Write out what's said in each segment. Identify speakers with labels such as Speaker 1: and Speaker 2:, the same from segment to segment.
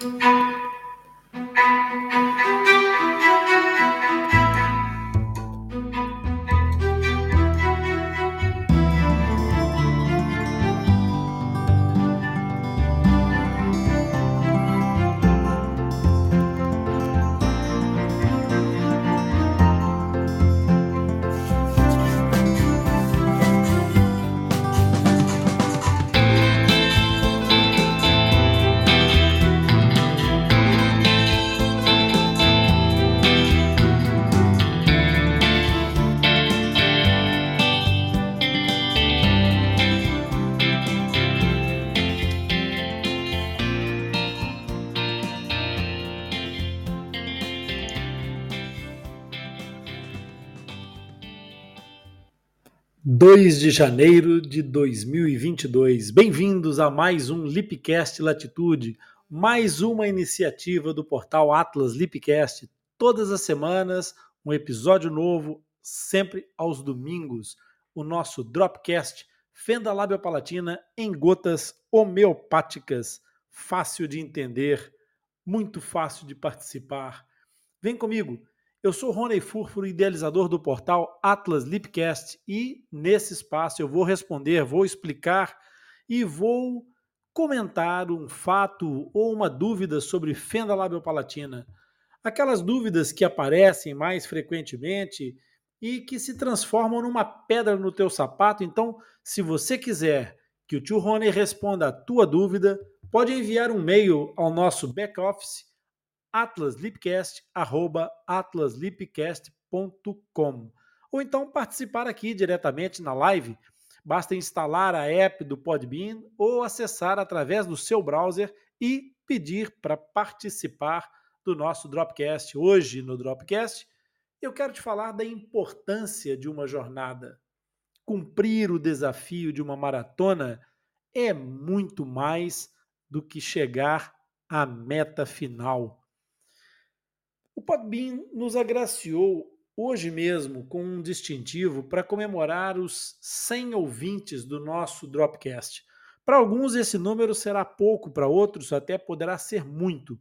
Speaker 1: Thank you. 2 de janeiro de 2022. Bem-vindos a mais um Lipcast Latitude, mais uma iniciativa do portal Atlas Lipcast. Todas as semanas, um episódio novo, sempre aos domingos. O nosso Dropcast Fenda Lábio Palatina em gotas homeopáticas. Fácil de entender, muito fácil de participar. Vem comigo eu sou Rony Furfuro, idealizador do portal Atlas Lipcast, e nesse espaço eu vou responder, vou explicar e vou comentar um fato ou uma dúvida sobre fenda labiopalatina. Aquelas dúvidas que aparecem mais frequentemente e que se transformam numa pedra no teu sapato. Então, se você quiser que o tio Rony responda a tua dúvida, pode enviar um e-mail ao nosso atlaslipcast@atlaslipcast.com. Ou então participar aqui diretamente na live. Basta instalar a app do Podbean ou acessar através do seu browser e pedir para participar do nosso Dropcast. Hoje no Dropcast, eu quero te falar da importância de uma jornada. Cumprir o desafio de uma maratona é muito mais do que chegar à meta final. O Podbean nos agraciou hoje mesmo com um distintivo para comemorar os 100 ouvintes do nosso Dropcast. Para alguns esse número será pouco, para outros até poderá ser muito.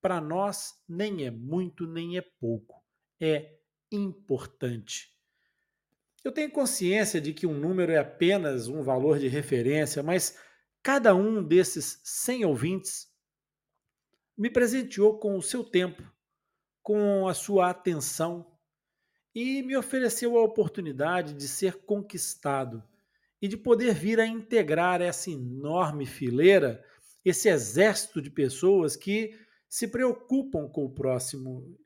Speaker 1: Para nós nem é muito nem é pouco, é importante. Eu tenho consciência de que um número é apenas um valor de referência, mas cada um desses 100 ouvintes me presenteou com o seu tempo, com a sua atenção e me ofereceu a oportunidade de ser conquistado e de poder vir a integrar essa enorme fileira, esse exército de pessoas que se preocupam com o próximo.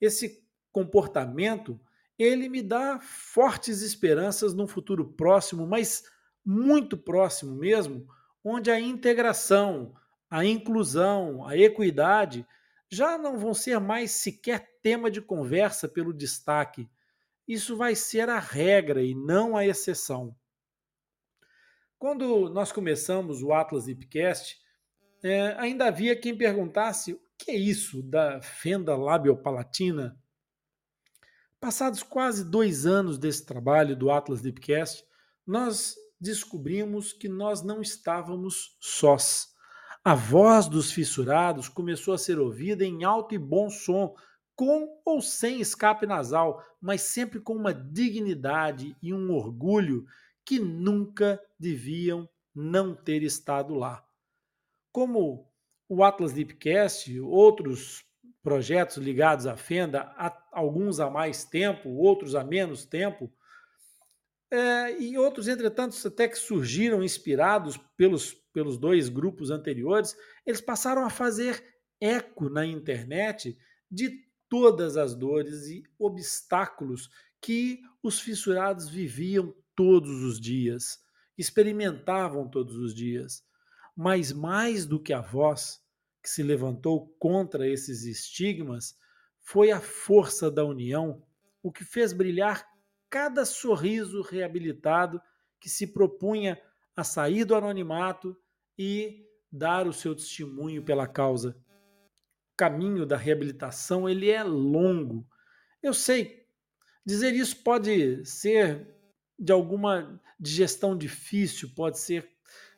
Speaker 1: Esse comportamento, ele me dá fortes esperanças num futuro próximo, mas muito próximo mesmo, onde a integração, a inclusão, a equidade já não vão ser mais sequer tema de conversa pelo destaque. Isso vai ser a regra e não a exceção. Quando nós começamos o Atlas Hipcast, é, ainda havia quem perguntasse o que é isso da fenda labiopalatina. Passados quase dois anos desse trabalho do Atlas Deepcast, nós descobrimos que nós não estávamos sós. A voz dos fissurados começou a ser ouvida em alto e bom som, com ou sem escape nasal, mas sempre com uma dignidade e um orgulho que nunca deviam não ter estado lá. Como o Atlas Deepcast, outros projetos ligados à Fenda, alguns há mais tempo, outros há menos tempo, é, e outros, entretanto, até que surgiram inspirados pelos, pelos dois grupos anteriores, eles passaram a fazer eco na internet de todas as dores e obstáculos que os fissurados viviam todos os dias, experimentavam todos os dias. Mas mais do que a voz que se levantou contra esses estigmas, foi a força da união o que fez brilhar cada sorriso reabilitado que se propunha a sair do anonimato e dar o seu testemunho pela causa. O caminho da reabilitação ele é longo. Eu sei, dizer isso pode ser de alguma digestão difícil, pode ser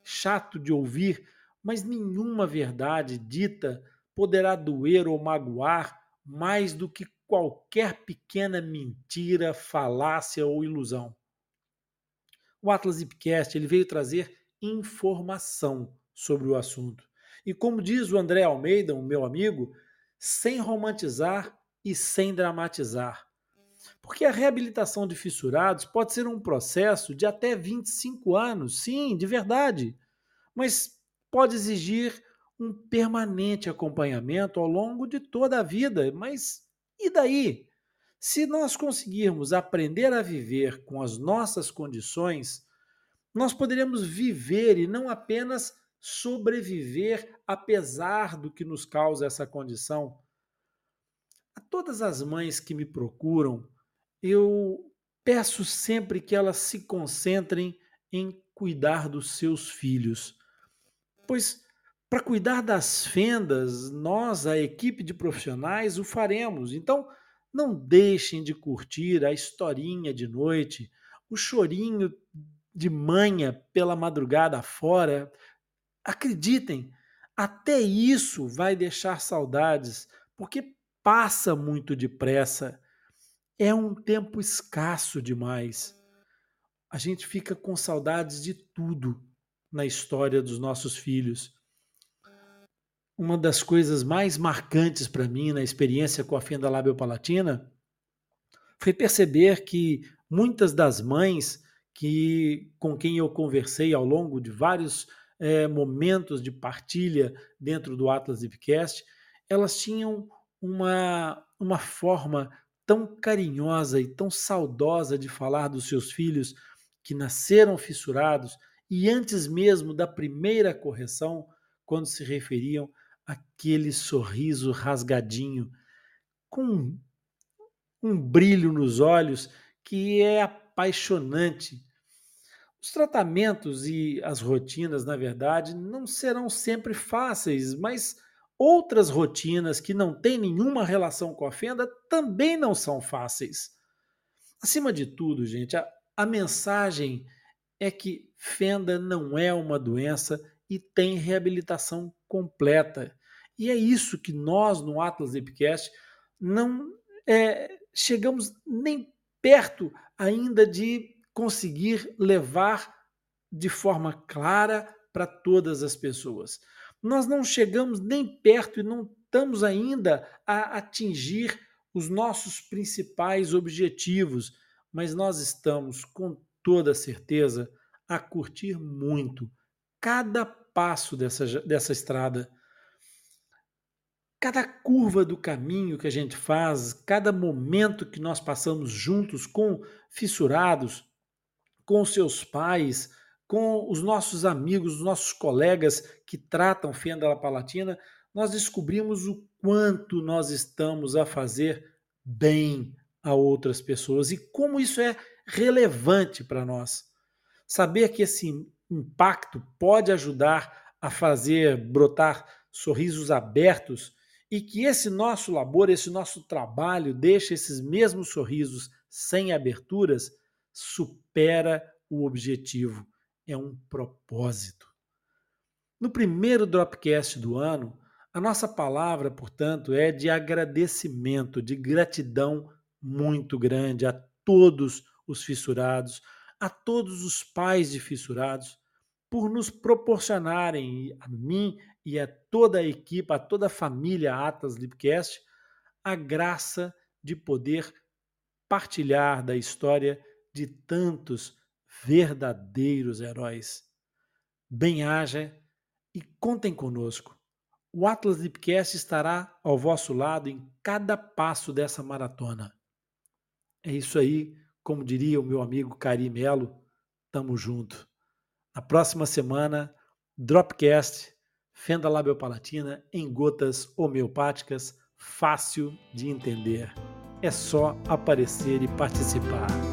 Speaker 1: chato de ouvir, mas nenhuma verdade dita poderá doer ou magoar mais do que qualquer pequena mentira, falácia ou ilusão. O Atlas Ipcast ele veio trazer informação sobre o assunto. E como diz o André Almeida, o meu amigo, sem romantizar e sem dramatizar. Porque a reabilitação de fissurados pode ser um processo de até 25 anos, sim, de verdade, mas pode exigir um permanente acompanhamento ao longo de toda a vida. Mas e daí? Se nós conseguirmos aprender a viver com as nossas condições, nós poderemos viver e não apenas sobreviver apesar do que nos causa essa condição. A todas as mães que me procuram, eu peço sempre que elas se concentrem em cuidar dos seus filhos. Pois para cuidar das fendas, nós, a equipe de profissionais, o faremos. Então, não deixem de curtir a historinha de noite, o chorinho de manhã pela madrugada fora. Acreditem, até isso vai deixar saudades, porque passa muito depressa. É um tempo escasso demais. A gente fica com saudades de tudo na história dos nossos filhos uma das coisas mais marcantes para mim na experiência com a fenda labiopalatina foi perceber que muitas das mães que com quem eu conversei ao longo de vários é, momentos de partilha dentro do Atlas Ipcast, elas tinham uma, uma forma tão carinhosa e tão saudosa de falar dos seus filhos que nasceram fissurados e antes mesmo da primeira correção, quando se referiam aquele sorriso rasgadinho, com um brilho nos olhos que é apaixonante. Os tratamentos e as rotinas, na verdade, não serão sempre fáceis, mas outras rotinas que não têm nenhuma relação com a fenda também não são fáceis. Acima de tudo, gente, a, a mensagem é que fenda não é uma doença e tem reabilitação completa. E é isso que nós, no Atlas Epicast, não é, chegamos nem perto ainda de conseguir levar de forma clara para todas as pessoas. Nós não chegamos nem perto e não estamos ainda a atingir os nossos principais objetivos, mas nós estamos com toda certeza a curtir muito cada passo dessa, dessa estrada cada curva do caminho que a gente faz, cada momento que nós passamos juntos com fissurados, com seus pais, com os nossos amigos, os nossos colegas que tratam fenda palatina, nós descobrimos o quanto nós estamos a fazer bem a outras pessoas e como isso é relevante para nós. Saber que esse impacto pode ajudar a fazer brotar sorrisos abertos e que esse nosso labor, esse nosso trabalho deixa esses mesmos sorrisos sem aberturas, supera o objetivo. É um propósito. No primeiro Dropcast do ano, a nossa palavra, portanto, é de agradecimento, de gratidão muito grande a todos os fissurados, a todos os pais de fissurados, por nos proporcionarem, a mim e a toda a equipe, a toda a família Atlas Lipcast, a graça de poder partilhar da história de tantos verdadeiros heróis. Bem-haja e contem conosco. O Atlas Lipcast estará ao vosso lado em cada passo dessa maratona. É isso aí, como diria o meu amigo Karim Melo, tamo junto. Na próxima semana, Dropcast fenda labiopalatina em gotas homeopáticas, fácil de entender. É só aparecer e participar.